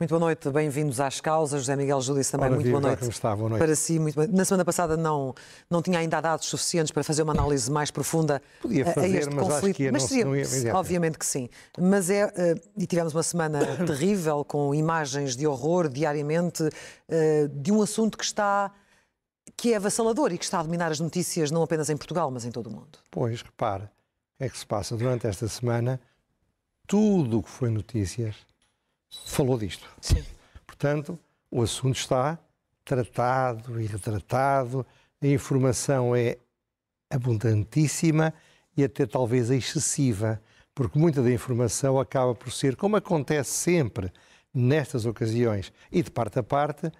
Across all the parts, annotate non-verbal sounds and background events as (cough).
Muito boa noite, bem-vindos às causas. José Miguel Júdice também, Ora, muito boa noite. está? Boa noite. Para si, muito. Na semana passada não, não tinha ainda dados suficientes para fazer uma análise mais profunda Podia a- a fazer, este mas acho conflito. que ia- mas seria, não ia- obviamente que sim. Mas é, eh, e tivemos uma semana (coughs) terrível, com imagens de horror diariamente, eh, de um assunto que está que é avassalador e que está a dominar as notícias não apenas em Portugal, mas em todo o mundo. Pois, repare, o que é que se passa? Durante esta semana, tudo o que foi notícias falou disto. Sim. Portanto, o assunto está tratado e retratado, a informação é abundantíssima e até talvez excessiva, porque muita da informação acaba por ser, como acontece sempre nestas ocasiões e de parte a parte,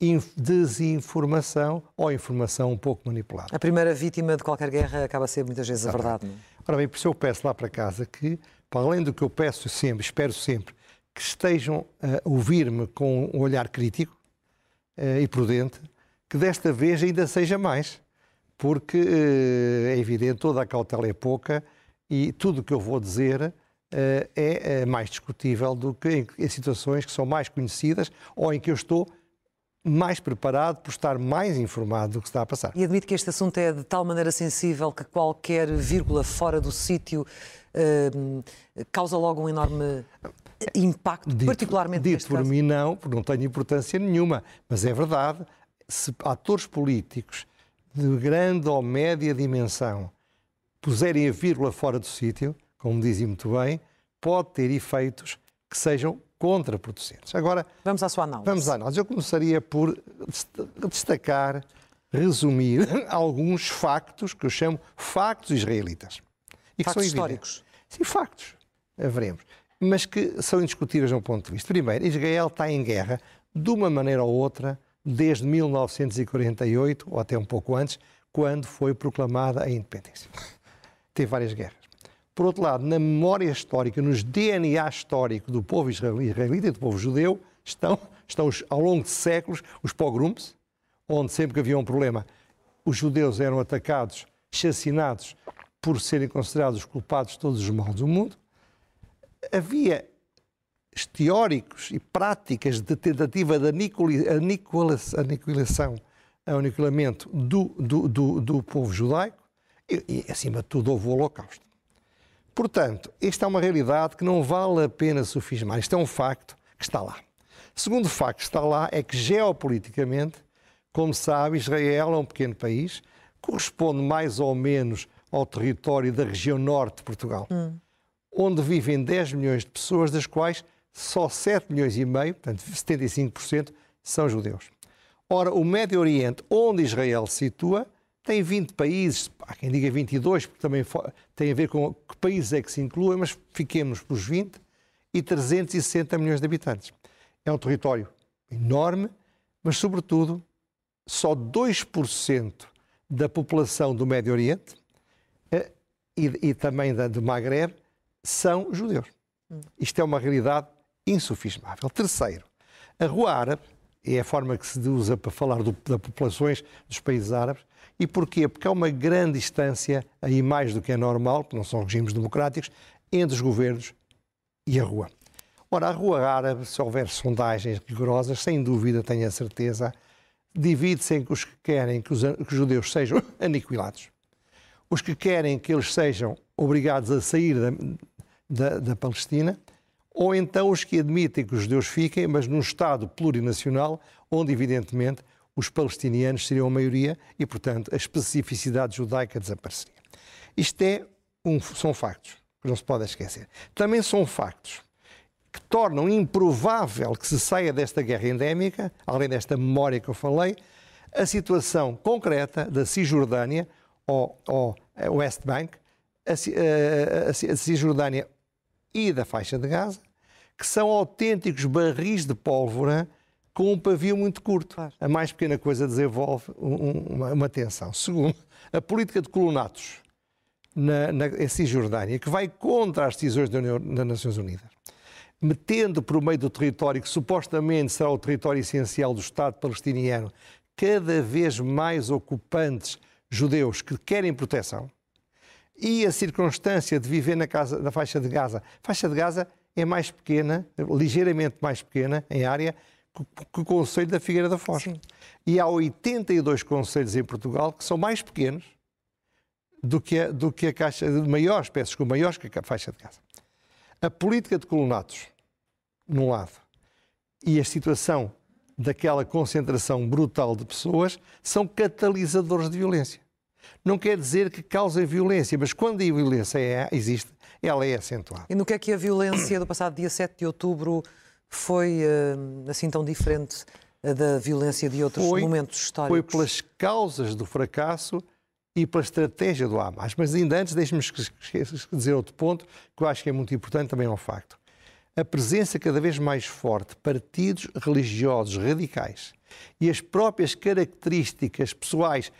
inf- desinformação ou informação um pouco manipulada. A primeira vítima de qualquer guerra acaba a ser muitas vezes a verdade. é? Ora bem, por isso eu peço lá para casa que, para além do que eu peço sempre, espero sempre, que estejam a ouvir-me com um olhar crítico eh, e prudente, que desta vez ainda seja mais, porque eh, é evidente, toda a cautela é pouca e tudo o que eu vou dizer eh, é mais discutível do que em, situações que são mais conhecidas ou em que eu estou mais preparado por estar mais informado do que está a passar. E admito que este assunto é de tal maneira sensível que qualquer vírgula fora do sítio eh, causa logo um enorme impacto, particularmente dito por caso. mim não, porque não tem importância nenhuma, mas é verdade, se atores políticos de grande ou média dimensão puserem a vírgula fora do sítio, como dizem muito bem, pode ter efeitos que sejam contraproducentes. Agora, Vamos à sua análise. Vamos à análise. Eu começaria por dest- destacar, resumir (laughs) alguns factos que eu chamo factos israelitas. E que Factos evidentes. históricos. Sim, factos. Veremos. Mas que são indiscutíveis de um ponto de vista. Primeiro, Israel está em guerra, de uma maneira ou outra, desde 1948, ou até um pouco antes, quando foi proclamada a independência. Teve várias guerras. Por outro lado, na memória histórica, nos DNA histórico do povo israeli- israelita e do povo judeu, estão, estão os- ao longo de séculos os pogroms, onde sempre que havia um problema, os judeus eram atacados, chacinados, por serem considerados os culpados de todos os males do mundo. Havia teóricos e práticas de tentativa de aniquilação, aniquilamento do, do, do, do povo judaico e, e, acima de tudo, houve o Holocausto. Portanto, esta é uma realidade que não vale a pena sofismar. Isto é um facto que está lá. Segundo facto que está lá é que, geopoliticamente, como sabe, Israel é um pequeno país, corresponde mais ou menos ao território da região norte de Portugal, onde vivem 10 milhões de pessoas, das quais só 7 milhões e meio, portanto 75%, são judeus. Ora, o Médio Oriente, onde Israel se situa, tem 20 países, há quem diga 22, porque também tem a ver com que países é que se incluem, mas fiquemos pelos 20 e 360 milhões de habitantes. É um território enorme, mas, sobretudo, só 2% da população do Médio Oriente eh, e, e também da, do Maghreb são judeus. Isto é uma realidade insufismável. Terceiro, a rua árabe é a forma que se usa para falar do, das populações dos países árabes. E porquê? Porque há uma grande distância, aí mais do que é normal, porque não são regimes democráticos, entre os governos e a rua. Ora, a rua árabe, se houver sondagens rigorosas, sem dúvida, tenho a certeza, divide-se em que os que querem que os, que os judeus sejam (laughs) aniquilados, os que querem que eles sejam obrigados a sair da, da, da Palestina, ou então os que admitem que os judeus fiquem, mas num Estado plurinacional, onde, evidentemente, os palestinianos seriam a maioria e, portanto, a especificidade judaica desapareceria. Isto é um, são factos que não se pode esquecer. Também são factos que tornam improvável que se saia desta guerra endémica, além desta memória que eu falei, a situação concreta da Cisjordânia, ou, ou a West Bank, a, Ci- a- a- a Cisjordânia e da faixa de Gaza, que são autênticos barris de pólvora com um pavio muito curto. Claro. A mais pequena coisa desenvolve um, uma, uma, tensão. Segundo, a política de colonatos na, na em Cisjordânia, que vai contra as decisões da União, das Nações Unidas, metendo por meio do território que supostamente será o território essencial do Estado palestiniano, cada vez mais ocupantes judeus que querem proteção, e a circunstância de viver na, casa, na faixa de Gaza. A faixa de Gaza é mais pequena, ligeiramente mais pequena em área, que o Conselho da Figueira da Foz. Sim. E há 82 conselhos em Portugal que são mais pequenos do que a, do que a caixa, de maiores, peças com maiores que a faixa de Gaza. A política de colonatos, num lado, e a situação daquela concentração brutal de pessoas são catalisadores de violência. Não quer dizer que causem violência, mas quando a violência é, existe, ela é acentuada. E no que é que a violência do passado dia 7 de outubro foi uh, assim tão diferente uh, da violência de outros foi, momentos históricos? Foi pelas causas do fracasso e pela estratégia do Hamas. Mas ainda antes, deixe-me dizer outro ponto que eu acho que é muito importante, também um facto. A presença cada vez mais forte de partidos religiosos radicais e as próprias características pessoais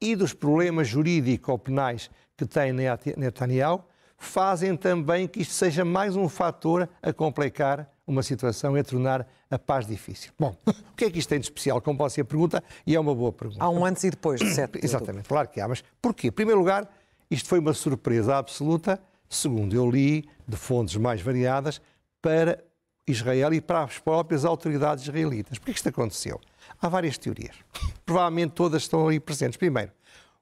e dos problemas jurídico-penais que tem Netanyahu fazem também que isto seja mais um fator a complicar uma situação e a tornar a paz difícil. Bom, (laughs) o que é que isto tem de especial? Como pode ser a pergunta, e é uma boa pergunta. Há um antes e depois de (coughs) 7 de Exatamente, claro que há, mas porquê? Em primeiro lugar, isto foi uma surpresa absoluta, segundo eu li, de fontes mais variadas, para Israel e para as próprias autoridades israelitas. Por que isto aconteceu? Há várias teorias. Provavelmente todas estão ali presentes. Primeiro,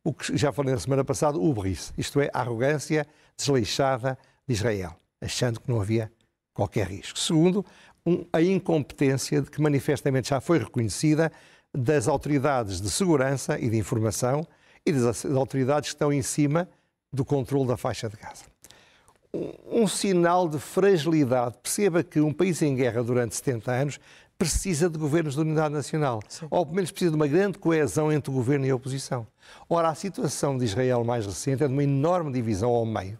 o que já falei na semana passada, o berrice, isto é, a arrogância desleixada de Israel, achando que não havia qualquer risco. Segundo, um, a incompetência que manifestamente já foi reconhecida das autoridades de segurança e de informação e das autoridades que estão em cima do controle da faixa de Gaza. Um, um sinal de fragilidade. Perceba que um país em guerra durante 70 anos precisa de governos de unidade nacional. Sim. Ou pelo menos precisa de uma grande coesão entre o governo e a oposição. Ora, a situação de Israel mais recente é de uma enorme divisão ao meio.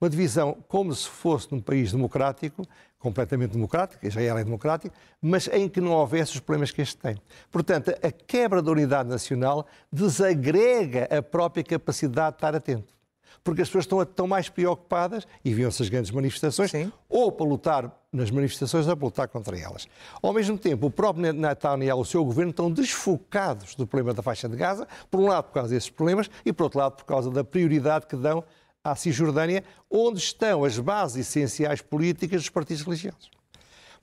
Uma divisão como se fosse num país democrático, completamente democrático, Israel é democrático, mas em que não houvesse os problemas que este tem. Portanto, a quebra da unidade nacional desagrega a própria capacidade de estar atento porque as pessoas estão, estão mais preocupadas, e viam-se as grandes manifestações, Sim. ou para lutar nas manifestações, ou para lutar contra elas. Ao mesmo tempo, o próprio Netanyahu e o seu governo estão desfocados do problema da faixa de Gaza, por um lado por causa desses problemas, e por outro lado por causa da prioridade que dão à Cisjordânia, onde estão as bases essenciais políticas dos partidos religiosos.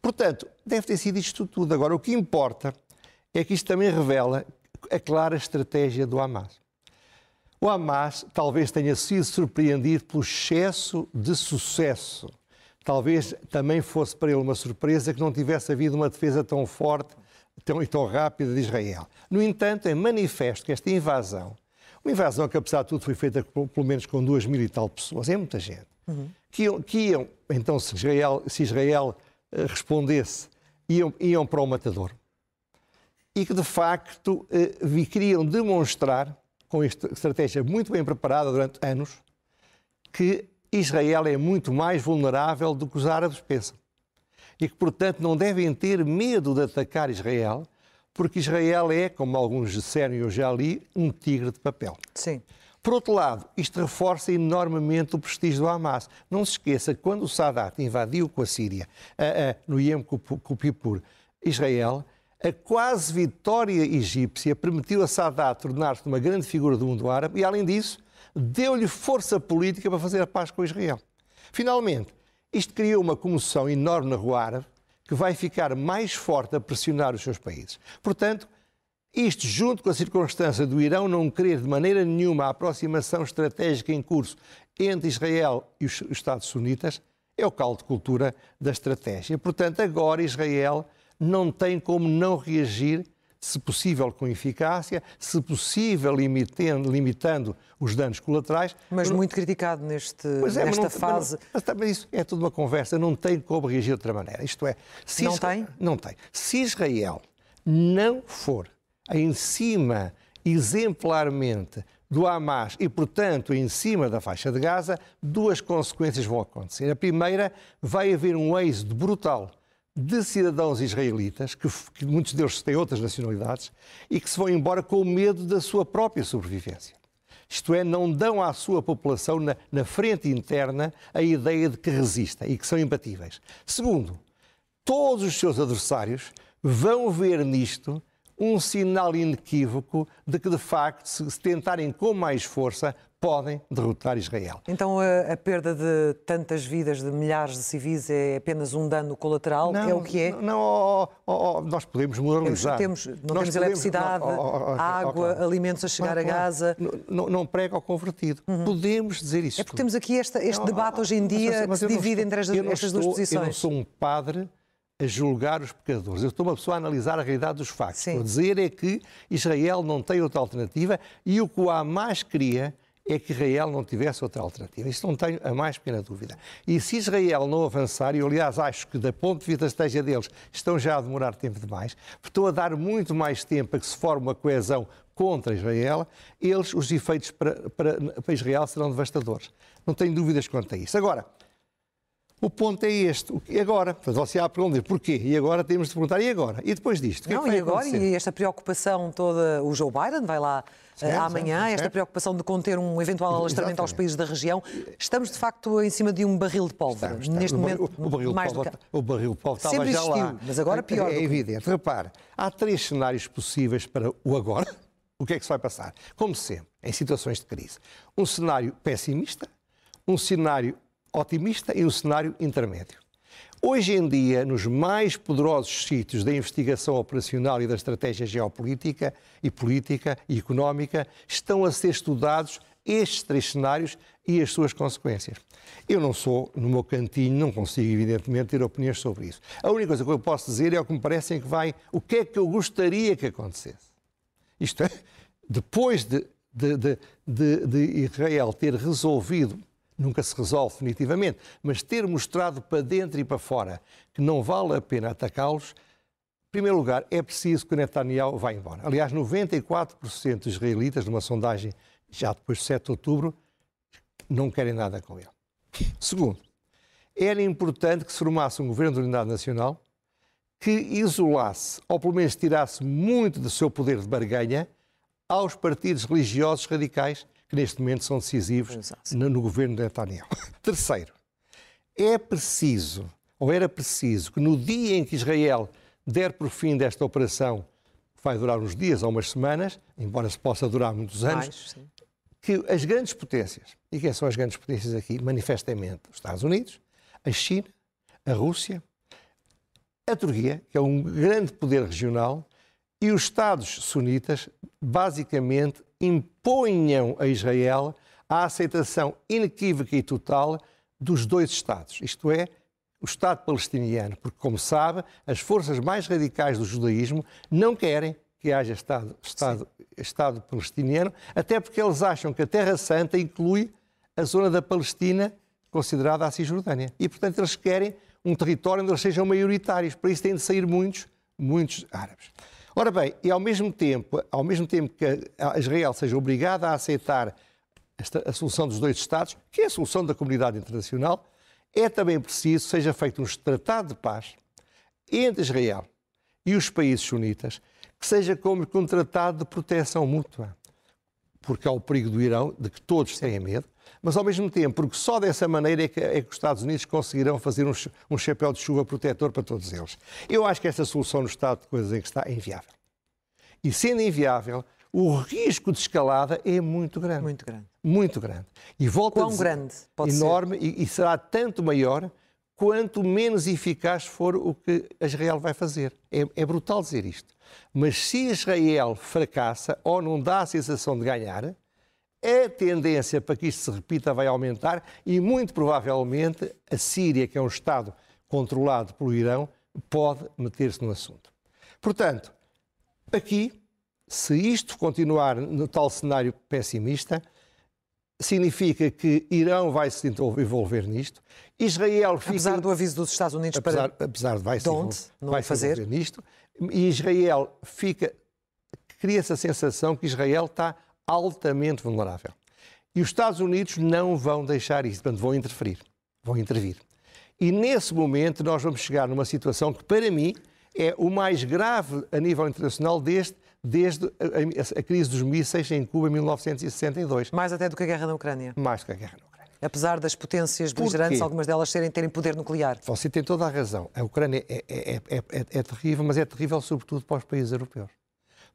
Portanto, deve ter sido isto tudo. Agora, o que importa é que isto também revela a clara estratégia do Hamas. O Hamas talvez tenha sido surpreendido pelo excesso de sucesso. Talvez também fosse para ele uma surpresa que não tivesse havido uma defesa tão forte tão, e tão rápida de Israel. No entanto, é manifesto que esta invasão, uma invasão que apesar de tudo foi feita pelo menos com duas mil e tal pessoas, é muita gente, uhum. que, iam, que, iam, então se Israel, se Israel uh, respondesse, iam, iam para o matador. E que de facto uh, queriam demonstrar com esta estratégia muito bem preparada durante anos, que Israel é muito mais vulnerável do que os árabes pensam. E que, portanto, não devem ter medo de atacar Israel, porque Israel é, como alguns disseram e eu já li, um tigre de papel. Sim. Por outro lado, isto reforça enormemente o prestígio do Hamas. Não se esqueça que quando o Sadat invadiu com a Síria, a, a, no Yom Kippur, Israel, a quase vitória egípcia permitiu a Sadat tornar-se uma grande figura do mundo árabe e, além disso, deu-lhe força política para fazer a paz com Israel. Finalmente, isto criou uma comoção enorme na rua árabe que vai ficar mais forte a pressionar os seus países. Portanto, isto, junto com a circunstância do Irão não querer de maneira nenhuma a aproximação estratégica em curso entre Israel e os Estados Sunitas, é o caldo de cultura da estratégia. Portanto, agora Israel não tem como não reagir, se possível com eficácia, se possível limitando, limitando os danos colaterais. Mas muito criticado neste, é, nesta não, fase. Mas, mas, isso é tudo uma conversa, não tem como reagir de outra maneira. Isto é, se não Israel, tem? Não tem. Se Israel não for em cima exemplarmente do Hamas e, portanto, em cima da faixa de Gaza, duas consequências vão acontecer. A primeira, vai haver um êxodo brutal de cidadãos israelitas, que, que, muitos deles têm outras nacionalidades, e que se vão embora com medo da sua própria sobrevivência. Isto é, não dão à sua população, na, na frente interna, a ideia de que resista e que são imbatíveis. Segundo, todos os seus adversários vão ver nisto um sinal inequívoco de que, de facto, se tentarem com mais força, podem derrotar Israel. Então a, a, perda de tantas vidas, de milhares de civis, é apenas um dano colateral? Não, é o que é? Não, oh, oh, oh, nós podemos moralizar. Temos, não nós temos podemos, eletricidade, água, alimentos a chegar a Gaza. Não, não prega ao convertido. Uhum. Podemos dizer isso. É porque temos aqui esta, este debate hoje em dia mas, que se divide entre estas, estas estou, duas posições. Eu não sou um padre a julgar os pecadores. Eu estou uma pessoa a analisar a realidade dos factos. Sim. Por dizer é que Israel não tem outra alternativa e o que o Hamas queria é que Israel não tivesse outra alternativa. Isso não tenho a mais pequena dúvida. E se Israel não avançar, e eu aliás acho que, da ponto de vista da estratégia deles, estão já a demorar tempo demais, estão a dar muito mais tempo a que se forme uma coesão contra Israel, eles, os efeitos para, para, para Israel serão devastadores. Não tenho dúvidas quanto a isso. Agora, o ponto é este. E agora? Você há a pergunta, porquê? E agora temos de perguntar, e agora? E depois disto? Não, que é e agora? Acontecer? E esta preocupação toda, o Joe Biden vai lá eh, certo, amanhã, certo, esta preocupação de conter um eventual alastramento aos países da região. Estamos, de facto, em cima de um barril de pólvora. Estamos. Neste o momento, o, o barril mais de pólvora, o barril de pólvora estava Sempre já existiu, lá. mas agora pior. É, é evidente. Repare, há três cenários possíveis para o agora. (laughs) O que é que se vai passar? Como sempre, em situações de crise. Um cenário pessimista, um cenário otimista e um cenário intermédio. Hoje em dia, nos mais poderosos sítios da investigação operacional e da estratégia geopolítica e política e económica, estão a ser estudados estes três cenários e as suas consequências. Eu não sou, no meu cantinho, não consigo, evidentemente, ter opiniões sobre isso. A única coisa que eu posso dizer é o que me parece que vai, o que é que eu gostaria que acontecesse. Isto é, depois de, de, de, de Israel ter resolvido nunca se resolve definitivamente, mas ter mostrado para dentro e para fora que não vale a pena atacá-los, em primeiro lugar, é preciso que Netanyahu vá embora. Aliás, 94% dos israelitas, numa sondagem já depois de 7 de outubro, não querem nada com ele. Segundo, era importante que se formasse um governo de unidade nacional que isolasse, ou pelo menos tirasse muito do seu poder de barganha aos partidos religiosos radicais que neste momento são decisivos no, no governo de Netanyahu. (laughs) Terceiro, é preciso, ou era preciso, que no dia em que Israel der por fim desta operação, que vai durar uns dias ou umas semanas, embora se possa durar muitos anos, Mais, que as grandes potências, e quem são as grandes potências aqui, manifestamente os Estados Unidos, a China, a Rússia, a Turquia, que é um grande poder regional, e os Estados sunitas, basicamente, imponham a Israel a aceitação inequívoca e total dos dois Estados, isto é, o Estado palestiniano, porque, como sabe, as forças mais radicais do judaísmo não querem que haja Estado, Estado, Estado palestiniano, até porque eles acham que a Terra Santa inclui a zona da Palestina considerada a Cisjordânia. E, portanto, eles querem um território onde eles sejam maioritários. Para isso têm de sair muitos, muitos árabes. Ora bem, e ao mesmo tempo, ao mesmo tempo que Israel seja obrigada a aceitar esta, a solução dos dois Estados, que é a solução da comunidade internacional, é também preciso que seja feito um tratado de paz entre Israel e os países sunitas, que seja como um tratado de proteção mútua. Porque há o perigo do Irão, de que todos têm medo, mas ao mesmo tempo, porque só dessa maneira é que, é que os Estados Unidos conseguirão fazer um, um, chapéu de chuva protetor para todos eles. Eu acho que essa solução no estado de coisas em que está é inviável. E sendo inviável, o risco de escalada é muito grande. Muito grande. Muito grande. E volta Quão a dizer, grande pode enorme, ser? E, e será tanto maior quanto menos eficaz for o que Israel vai fazer. É, é, brutal dizer isto. Mas se Israel fracassa ou não dá a sensação de ganhar, a tendência para que isto se repita vai aumentar e, muito provavelmente, a Síria, que é um Estado controlado pelo Irão, pode meter-se no assunto. Portanto, aqui, se isto continuar no tal cenário pessimista, significa que Irão vai se envolver nisto, Israel fica... Apesar do aviso dos Estados Unidos apesar, para... Apesar de vai se, envolver, vai fazer. envolver nisto, e Israel fica... Cria-se a sensação que Israel está altamente vulnerável. E os Estados Unidos não vão deixar isso, portanto, vão interferir, vão intervir. E nesse momento nós vamos chegar numa situação que, para mim, é o mais grave a nível internacional desde, desde a, a, a crise dos mísseis em Cuba em 1962. Mais até do que a guerra na Ucrânia. Mais do que a guerra na Ucrânia. Apesar das potências beligerantes, algumas delas serem, terem poder nuclear. Você tem toda a razão. A Ucrânia é, é, é, é terrível, mas é terrível sobretudo para os países europeus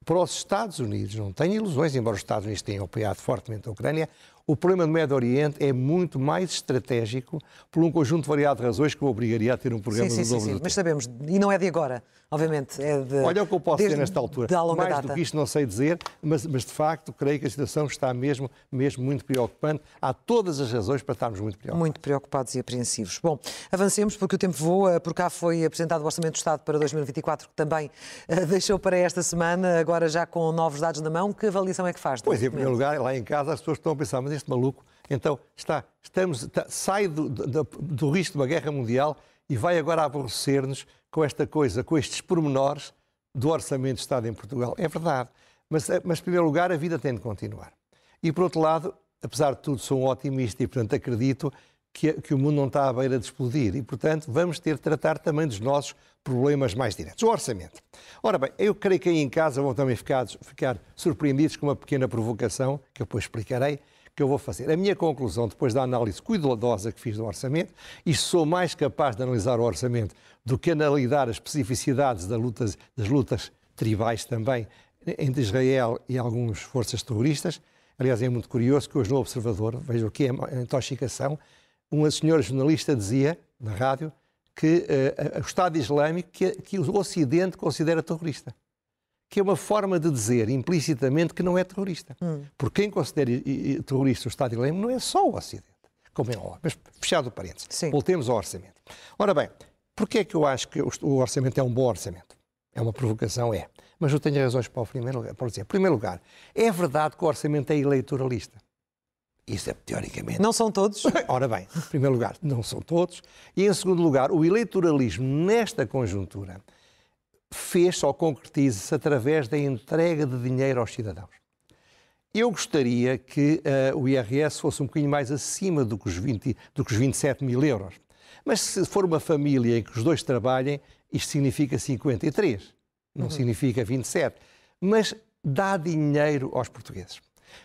para os Estados Unidos, não tenho ilusões, embora os Estados Unidos tenham apoiado fortemente a Ucrânia, o problema do Médio Oriente é muito mais estratégico por um conjunto variado de razões que o obrigaria a ter um programa sim, sim, do sim, sim. Mas sabemos, e não é de agora, obviamente, é de... Olha o que eu posso dizer nesta altura. Mais data. do que isto não sei dizer, mas, mas, de facto creio que a situação está mesmo, mesmo muito preocupante. Há todas as razões para estarmos muito preocupados. Muito preocupados e apreensivos. Bom, avancemos porque o tempo voa. Por cá foi apresentado o Orçamento do Estado para 2024, que também uh, deixou para esta semana, agora já com novos dados na mão. Que avaliação é que faz? Pois, em primeiro lugar, lá em casa as pessoas estão a pensar, mas este maluco então está, estamos, está, sai do, do, do risco de uma guerra mundial e vai agora aborrecer-nos com esta coisa, com estes pormenores do orçamento de Estado em Portugal. É verdade. Mas, eh, mas, em primeiro lugar, a vida tem de continuar. E, por outro lado, apesar de tudo, sou um otimista e, portanto, acredito que, que, o mundo não está à beira de explodir. E, portanto, vamos ter de tratar também dos nossos problemas mais diretos. O orçamento. Ora bem, eu creio que aí em casa vão também ficar, ficar surpreendidos com uma pequena provocação, que eu depois explicarei, que eu vou fazer. A minha conclusão, depois da análise cuidadosa que fiz do orçamento, e sou mais capaz de analisar o orçamento do que analisar as especificidades das lutas, das lutas tribais também entre Israel e algumas forças terroristas. Aliás, é muito curioso que hoje no Observador, veja o que é a intoxicação, uma senhora jornalista dizia, na rádio, que uh, o Estado Islâmico, que, que o Ocidente considera terrorista que é uma forma de dizer implicitamente que não é terrorista. Hum. Porque quem considera terrorista o Estado Islâmico não é só o Ocidente, como é óbvio. Mas fechado o parênteses, Sim. voltemos ao orçamento. Ora bem, porquê é que eu acho que o orçamento é um bom orçamento? É uma provocação, é. Mas eu tenho razões para o primeiro lugar. Por dizer, em primeiro lugar, é verdade que o orçamento é eleitoralista. Isso é teoricamente. Não são todos? (laughs) Ora bem, em primeiro lugar, não são todos. E em segundo lugar, o eleitoralismo nesta conjuntura fez ou concretiza-se através da entrega de dinheiro aos cidadãos. Eu gostaria que uh, o IRS fosse um bocadinho mais acima do que, os 20, do que os 27 mil euros. Mas se for uma família em que os dois trabalhem, isto significa 53, não uhum. significa 27. Mas dá dinheiro aos portugueses.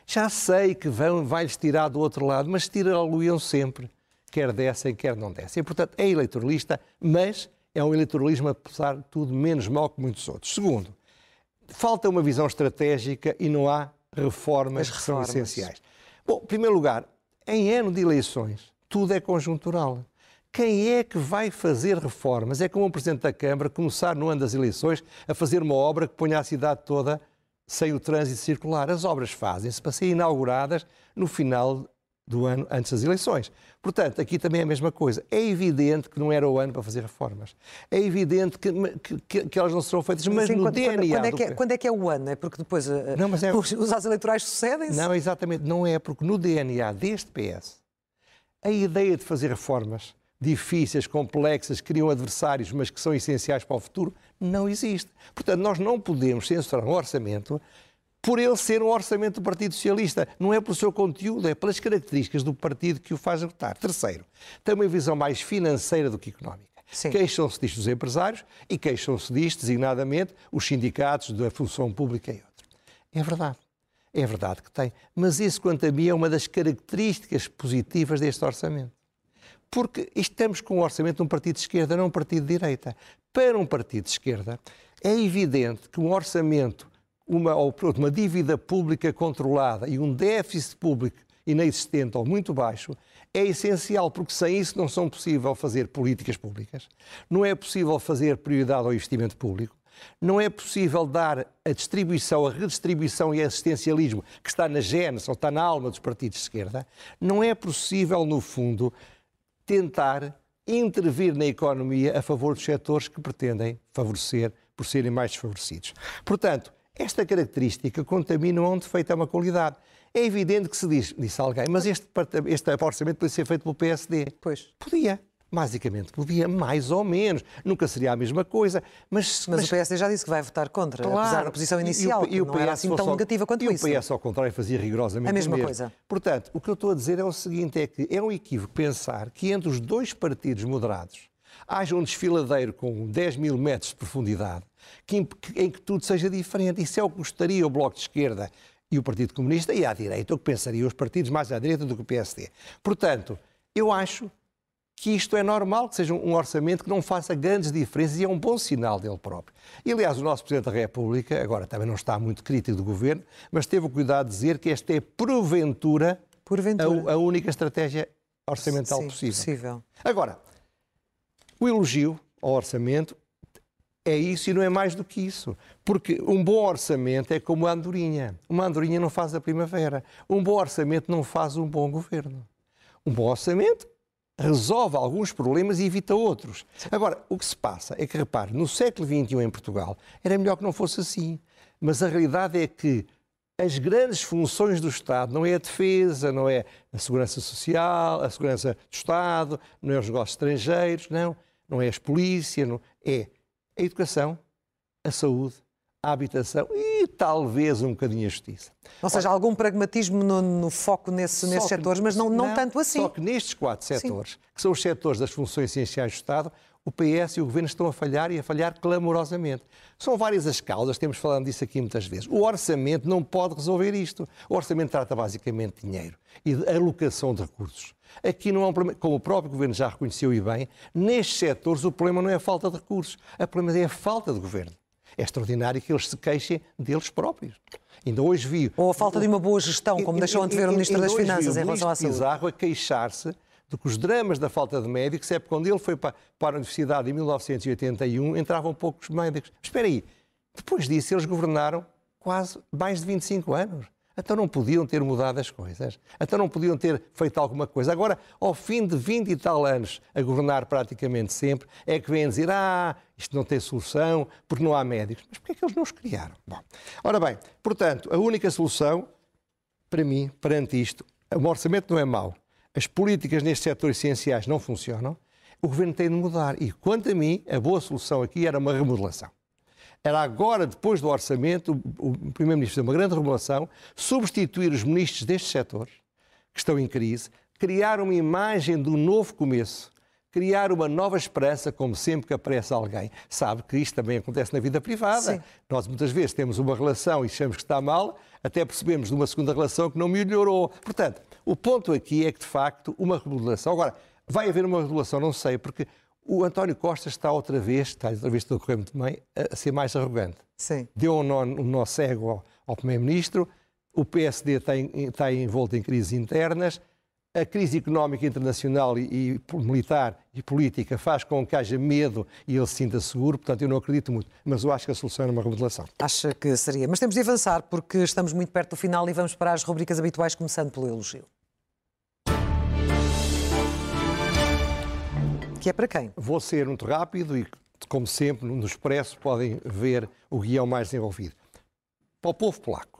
Já sei que vão, vai-lhes tirar do outro lado, mas tirá-lo-iam sempre, quer dessem, quer não dessem. E, portanto, é eleitoralista, mas é um eleitoralismo, apesar de tudo, menos mau que muitos outros. Segundo, falta uma visão estratégica e não há reformas, que são essenciais. Bom, em primeiro lugar, em ano de eleições, tudo é conjuntural. Quem é que vai fazer reformas? É como o Presidente da Câmara começar no ano das eleições a fazer uma obra que ponha a cidade toda sem o trânsito circular. As obras fazem-se para ser inauguradas no final do ano antes das eleições. Portanto, aqui também é a mesma coisa. É evidente que não era o ano para fazer reformas. É evidente que, que, que elas não serão feitas, mas, no quando, DNA... Quando é, que é, quando é, que é, o ano? É porque depois eh, não, é... os, os atos eleitorais sucedem-se? Não, exatamente. Não é, porque no DNA deste PS, a ideia de fazer reformas difíceis, complexas, que criam adversários, mas que são essenciais para o futuro, não existe. Portanto, nós não podemos censurar um orçamento por ele ser um orçamento do Partido Socialista. Não é pelo seu conteúdo, é pelas características do partido que o faz votar. Terceiro, tem uma visão mais financeira do que económica. Queixam-se disto os empresários e queixam-se disto, designadamente, os sindicatos da função pública e outros. É verdade. É verdade que tem. Mas isso, quanto a mim, é uma das características positivas deste orçamento. Porque estamos com um orçamento de um partido de esquerda, não um partido de direita. Para um partido de esquerda, é evidente que um orçamento uma, ou, uma dívida pública controlada e um déficit público inexistente ou muito baixo é essencial, porque sem isso não são possível fazer políticas públicas, não é possível fazer prioridade ao investimento público, não é possível dar a distribuição, a redistribuição e assistencialismo que está na gênese ou está na alma dos partidos de esquerda, não é possível, no fundo, tentar intervir na economia a favor dos setores que pretendem favorecer por serem mais desfavorecidos. Portanto, esta característica contamina onde feita é uma qualidade. É evidente que se diz, disse alguém, mas este, este orçamento podia ser feito pelo PSD. Pois. Podia. Basicamente, podia mais ou menos, nunca seria a mesma coisa. Mas, mas, mas o PSD já disse que vai votar contra, claro, apesar da posição inicial, e, e, e o PS, não era assim tão negativa quanto e isso. E o PS, ao contrário, fazia rigorosamente a mesma mesmo. coisa. Portanto, o que eu estou a dizer é o seguinte: é que é um equívoco pensar que entre os dois partidos moderados haja um desfiladeiro com 10 mil metros de profundidade, que, em que tudo seja diferente. Isso é o que gostaria o Bloco de Esquerda e o Partido Comunista, e à direita, o que pensaria os partidos mais à direita do que o PSD. Portanto, eu acho que isto é normal, que seja um orçamento que não faça grandes diferenças e é um bom sinal dele próprio. E, aliás, o nosso Presidente da República, agora também não está muito crítico do Governo, mas teve o cuidado de dizer que esta é, porventura, porventura. A, a, única estratégia orçamental Sim, possível. possível. Agora, o elogio ao orçamento é isso e não é mais do que isso. Porque um bom orçamento é como a andorinha. Uma andorinha não faz a primavera. Um bom orçamento não faz um bom governo. Um bom orçamento resolve alguns problemas e evita outros. Agora, o que se passa é que, repare, no século XXI em Portugal era melhor que não fosse assim. Mas a realidade é que as grandes funções do Estado não é a defesa, não é a segurança social, a segurança do Estado, não é os negócios estrangeiros, não, não é as polícias, não, é a educação, a saúde, a habitação e talvez um bocadinho a justiça. Ou seja, Ora, algum pragmatismo no, no foco nesse, nesses que, setores, mas não, não, não, tanto assim. Só que nestes quatro setores, Sim. que são os setores das funções essenciais do Estado, o PS e o Governo estão a falhar e a falhar clamorosamente. São várias as causas, temos falado disso aqui muitas vezes. O orçamento não pode resolver isto. O orçamento trata basicamente de dinheiro e de alocação de recursos. Aqui não há um problema, como o próprio Governo já reconheceu e bem, nestes setores o problema não é a falta de recursos, o problema é a falta de Governo. É extraordinário que eles se queixem deles próprios. Ainda hoje vi. Ou a falta de uma boa gestão, como deixou de ver o Ministro das Finanças em relação à saúde. Pizarro a queixar-se de que os dramas da falta de médicos é porque quando ele foi para, a universidade em 1981 entravam poucos médicos. Espera aí, depois disso eles governaram quase mais de 25 anos. Então não podiam ter mudado as coisas. Então não podiam ter feito alguma coisa. Agora, ao fim de 20 e tal anos a governar praticamente sempre, é que vêm dizer: ah, isto não tem solução, porque não há médicos. Mas porquê é que eles não os criaram? Bom, ora bem, portanto, a única solução, para mim, perante isto, o orçamento não é mau. As políticas nestes setores essenciais não funcionam. O governo tem de mudar. E, quanto a mim, a boa solução aqui era uma remodelação era agora, depois do orçamento, o Primeiro-Ministro fez uma grande remodelação, substituir os ministros destes setores, que estão em crise, criar uma imagem do novo começo, criar uma nova esperança, como sempre que aparece alguém. Sabe que isto também acontece na vida privada. Sim. Nós muitas vezes temos uma relação e achamos que está mal, até percebemos numa segunda relação que não melhorou. Portanto, o ponto aqui é que, de facto, uma remodelação. Agora, vai haver uma remodelação, não sei, porque o António Costa está outra vez, está outra vez a correr muito bem, a ser mais arrogante. Sim. Deu um nó, um nó cego ao, ao Primeiro-Ministro, o PSD está, em, está envolto em crises internas, a crise económica internacional e, e, militar e política faz com que haja medo e ele se sinta seguro, portanto eu não acredito muito, mas eu acho que a solução é uma remodelação. Acha que seria, mas temos de avançar porque estamos muito perto do final e vamos para as rubricas habituais, começando pelo elogio. que é para quem? Vou ser muito rápido e, como sempre, no Expresso podem ver o guião mais desenvolvido. Para o povo polaco,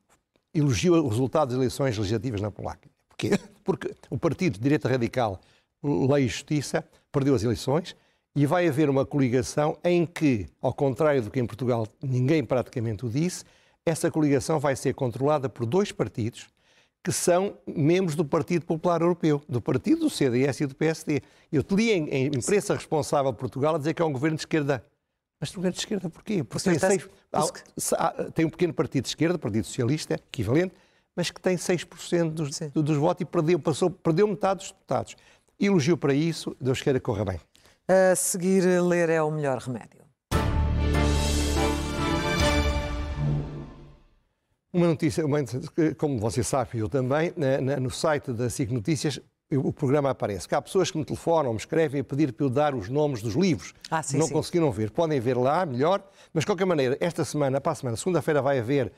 (coughs) elogio os resultados das eleições legislativas na Polónia. Porquê? (laughs) Porque o partido de direita radical Lei e Justiça perdeu as eleições e vai haver uma coligação em que, ao contrário do que em Portugal ninguém praticamente o disse, essa coligação vai ser controlada por dois partidos que são membros do Partido Popular Europeu, do partido do CDS e do PSD. Eu te li em, em imprensa responsável de Portugal a dizer que é um governo de esquerda. Mas governo de esquerda porquê? Porque tem, seis, há, tem um pequeno partido de esquerda, Partido Socialista, equivalente, mas que tem 6% dos, dos votos e perdeu, passou, perdeu metade dos deputados. Elogio para isso, Deus queira que corra bem. A seguir, ler é o melhor remédio. Uma notícia, como você sabe, eu também, no site da SIC Notícias, o programa aparece. Que há pessoas que me telefonam, me escrevem a pedir para eu dar os nomes dos livros. Ah, sim, não sim. conseguiram ver. Podem ver lá, melhor. Mas, de qualquer maneira, esta semana, para a semana, segunda-feira, vai haver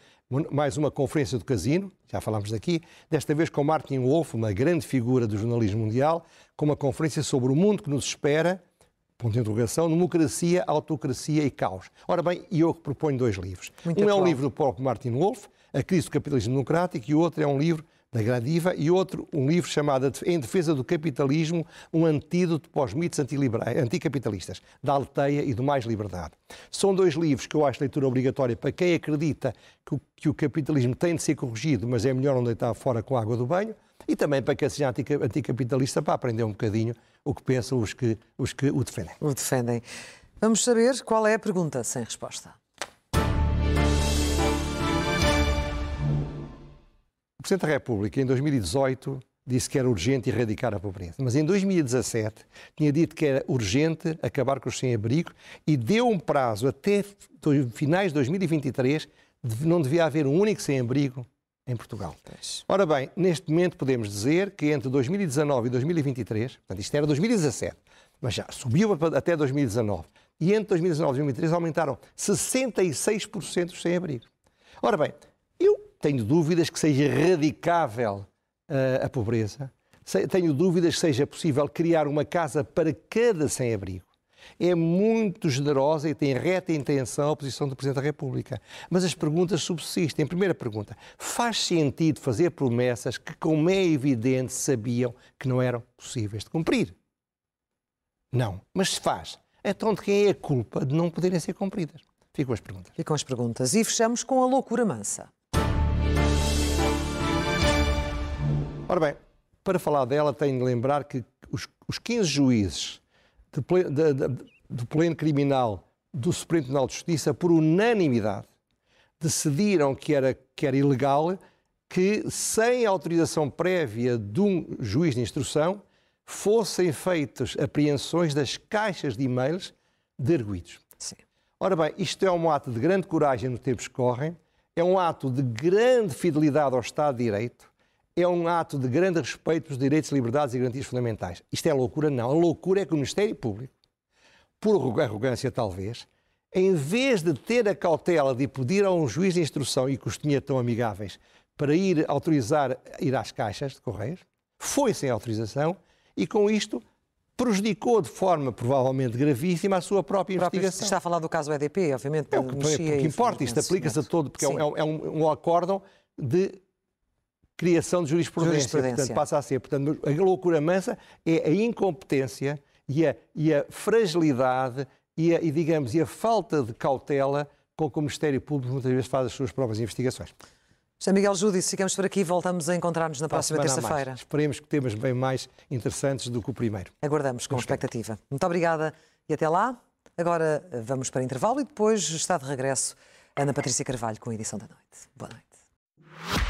mais uma conferência do Casino, já falámos daqui, desta vez com Martin Wolf, uma grande figura do jornalismo mundial, com uma conferência sobre o mundo que nos espera, ponto de interrogação, democracia, autocracia e caos. Ora bem, eu proponho dois livros. Muito um atual. é um livro do próprio Martin Wolf, A Crise do Capitalismo Democrático, e o outro é um livro da Gradiva, e outro, um livro chamado Em Defesa do Capitalismo, um antídoto para os mitos anticapitalistas, da Alteia e do Mais Liberdade. São dois livros que eu acho leitura obrigatória para quem acredita que o, que o capitalismo tem de ser corrigido, mas é melhor não deitar fora com a água do banho, e também para quem seja anticapitalista para aprender um bocadinho o que pensam os que, os que o defendem. O defendem. Vamos saber qual é a pergunta sem resposta. O Presidente da República, em 2018, disse que era urgente erradicar a pobreza. Mas em 2017 tinha dito que era urgente acabar com os sem-abrigo e deu um prazo até finais de 2023 de não devia haver um único sem-abrigo em Portugal. Ora bem, neste momento podemos dizer que entre 2019 e 2023, portanto isto era 2017, mas já subiu até 2019, e entre 2019 e 2023 aumentaram 66% os sem-abrigo. Ora bem, tenho dúvidas que seja radicável uh, a pobreza, tenho dúvidas que seja possível criar uma casa para cada sem-abrigo. É muito generosa e tem reta intenção a posição do Presidente da República. Mas as perguntas subsistem. Primeira pergunta: faz sentido fazer promessas que, como é evidente, sabiam que não eram possíveis de cumprir? Não. Mas se faz, então de quem é a culpa de não poderem ser cumpridas? Ficam as perguntas. Ficam as perguntas. E fechamos com a loucura mansa. Ora bem, para falar dela, tenho de lembrar que os, os 15 juízes de, de, de, do pleno criminal do Supremo Tribunal de Justiça, por unanimidade, decidiram que era, que era ilegal que, sem autorização prévia de um juiz de instrução, fossem feitas apreensões das caixas de e-mails de arguídos. Sim. Ora bem, isto é um ato de grande coragem no tempos que correm, é um ato de grande fidelidade ao Estado de Direito, é um ato de grande respeito pelos direitos, liberdades e garantias fundamentais. Isto é loucura? Não. A loucura é que o Ministério Público, por arrogância talvez, em vez de ter a cautela de pedir a um juiz de instrução e costumia tão amigáveis para ir autorizar ir às caixas de correios, foi sem autorização e com isto prejudicou de forma provavelmente gravíssima a sua própria investigação. Está a falar do caso EDP, obviamente. É o que, é, que importa, isto aplica-se a todo, porque é um, é um, um acórdão de criação de jurisprudência. jurisprudência. Portanto, passa a ser. Portanto, a loucura mansa é a incompetência e a, e a fragilidade e, a, e, digamos, e a falta de cautela com que o Ministério Público muitas vezes faz as suas próprias investigações. José Miguel Júdice, ficamos por aqui e voltamos a encontrar-nos na próxima terça-feira. Esperemos que temas bem mais interessantes do que o primeiro. Aguardamos com expectativa. Muito obrigada e até lá. Agora vamos para intervalo e depois está de regresso Ana Patrícia Carvalho com a edição da noite. Boa noite.